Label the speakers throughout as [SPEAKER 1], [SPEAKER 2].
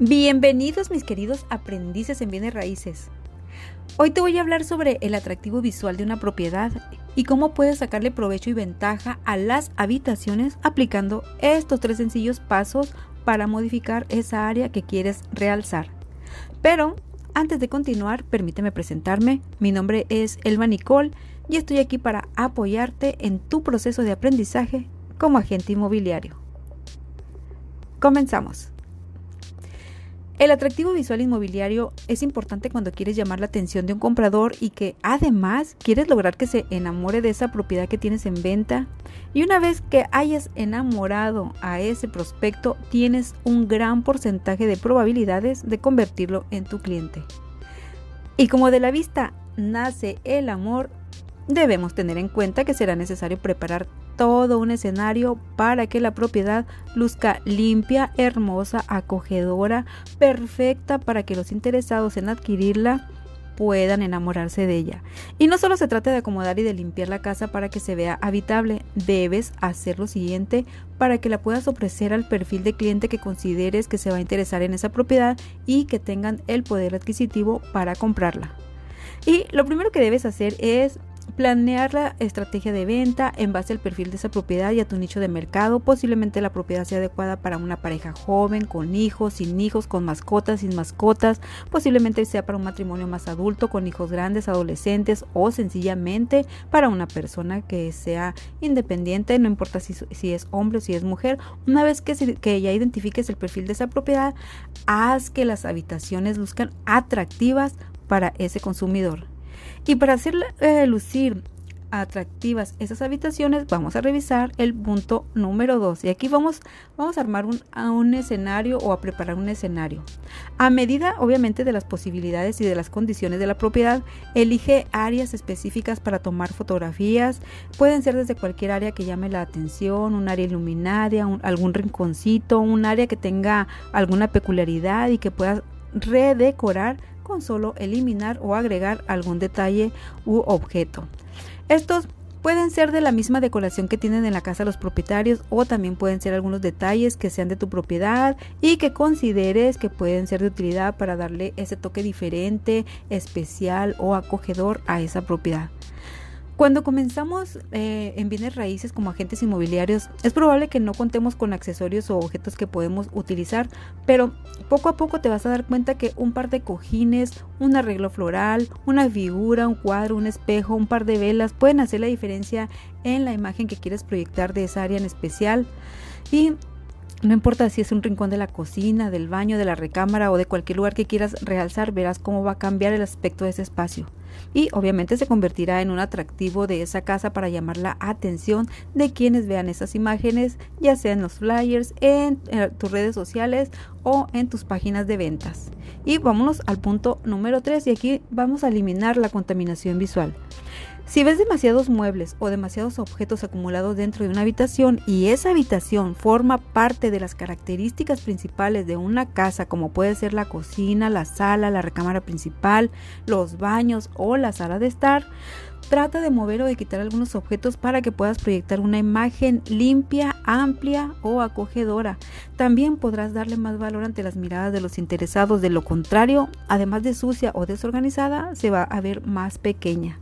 [SPEAKER 1] Bienvenidos mis queridos aprendices en bienes raíces. Hoy te voy a hablar sobre el atractivo visual de una propiedad y cómo puedes sacarle provecho y ventaja a las habitaciones aplicando estos tres sencillos pasos para modificar esa área que quieres realzar. Pero antes de continuar, permíteme presentarme. Mi nombre es Elma Nicole y estoy aquí para apoyarte en tu proceso de aprendizaje como agente inmobiliario. Comenzamos. El atractivo visual inmobiliario es importante cuando quieres llamar la atención de un comprador y que además quieres lograr que se enamore de esa propiedad que tienes en venta. Y una vez que hayas enamorado a ese prospecto, tienes un gran porcentaje de probabilidades de convertirlo en tu cliente. Y como de la vista nace el amor, debemos tener en cuenta que será necesario preparar todo un escenario para que la propiedad luzca limpia, hermosa, acogedora, perfecta para que los interesados en adquirirla puedan enamorarse de ella. Y no solo se trata de acomodar y de limpiar la casa para que se vea habitable, debes hacer lo siguiente para que la puedas ofrecer al perfil de cliente que consideres que se va a interesar en esa propiedad y que tengan el poder adquisitivo para comprarla. Y lo primero que debes hacer es Planear la estrategia de venta en base al perfil de esa propiedad y a tu nicho de mercado. Posiblemente la propiedad sea adecuada para una pareja joven, con hijos, sin hijos, con mascotas, sin mascotas. Posiblemente sea para un matrimonio más adulto, con hijos grandes, adolescentes o sencillamente para una persona que sea independiente, no importa si, si es hombre o si es mujer. Una vez que, que ya identifiques el perfil de esa propiedad, haz que las habitaciones luzcan atractivas para ese consumidor. Y para hacer eh, lucir atractivas esas habitaciones, vamos a revisar el punto número 2. Y aquí vamos, vamos a armar un, escenario o a preparar un escenario. A medida, obviamente, de las posibilidades y de las condiciones de la propiedad, elige áreas específicas para tomar fotografías. Pueden ser desde cualquier área que llame la atención, un área iluminada, algún rinconcito, un área que tenga alguna peculiaridad y que pueda redecorar con solo eliminar o agregar algún detalle u objeto. Estos pueden ser de la misma decoración que tienen en la casa los propietarios o también pueden ser algunos detalles que sean de tu propiedad y que consideres que pueden ser de utilidad para darle ese toque diferente, especial o acogedor a esa propiedad. Cuando comenzamos eh, en bienes raíces como agentes inmobiliarios, es probable que no contemos con accesorios o objetos que podemos utilizar, pero poco a poco te vas a dar cuenta que un par de cojines, un arreglo floral, una figura, un cuadro, un espejo, un par de velas pueden hacer la diferencia en la imagen que quieres proyectar de esa área en especial. Y no importa si es un rincón de la cocina, del baño, de la recámara o de cualquier lugar que quieras realzar, verás cómo va a cambiar el aspecto de ese espacio. Y obviamente se convertirá en un atractivo de esa casa para llamar la atención de quienes vean esas imágenes, ya sea en los flyers, en, en tus redes sociales o en tus páginas de ventas. Y vámonos al punto número 3 y aquí vamos a eliminar la contaminación visual. Si ves demasiados muebles o demasiados objetos acumulados dentro de una habitación y esa habitación forma parte de las características principales de una casa, como puede ser la cocina, la sala, la recámara principal, los baños o la sala de estar, trata de mover o de quitar algunos objetos para que puedas proyectar una imagen limpia, amplia o acogedora. También podrás darle más valor ante las miradas de los interesados. De lo contrario, además de sucia o desorganizada, se va a ver más pequeña.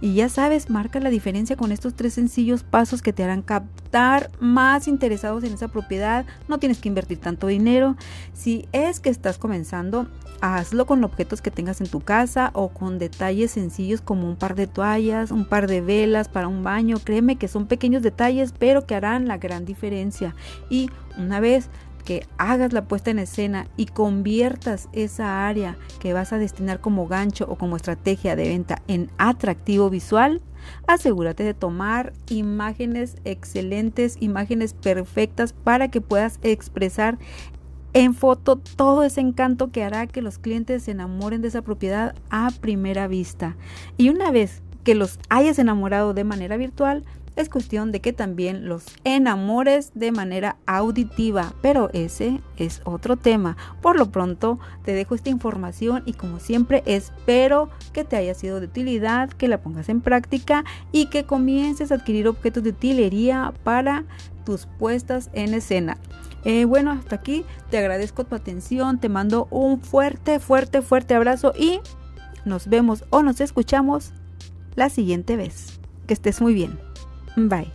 [SPEAKER 1] Y ya sabes, marca la diferencia con estos tres sencillos pasos que te harán captar más interesados en esa propiedad. No tienes que invertir tanto dinero. Si es que estás comenzando, hazlo con objetos que tengas en tu casa o con detalles sencillos como un par de toallas, un par de velas para un baño. Créeme que son pequeños detalles, pero que harán la gran diferencia. Y una vez que hagas la puesta en escena y conviertas esa área que vas a destinar como gancho o como estrategia de venta en atractivo visual, asegúrate de tomar imágenes excelentes, imágenes perfectas para que puedas expresar en foto todo ese encanto que hará que los clientes se enamoren de esa propiedad a primera vista. Y una vez que los hayas enamorado de manera virtual, Es cuestión de que también los enamores de manera auditiva, pero ese es otro tema. Por lo pronto te dejo esta información y como siempre espero que te haya sido de utilidad, que la pongas en práctica y que comiences a adquirir objetos de utilería para tus puestas en escena. Eh, bueno, hasta aquí te agradezco tu atención, te mando un fuerte, fuerte, fuerte abrazo y nos vemos o nos escuchamos la siguiente vez. Que estés muy bien. Bye.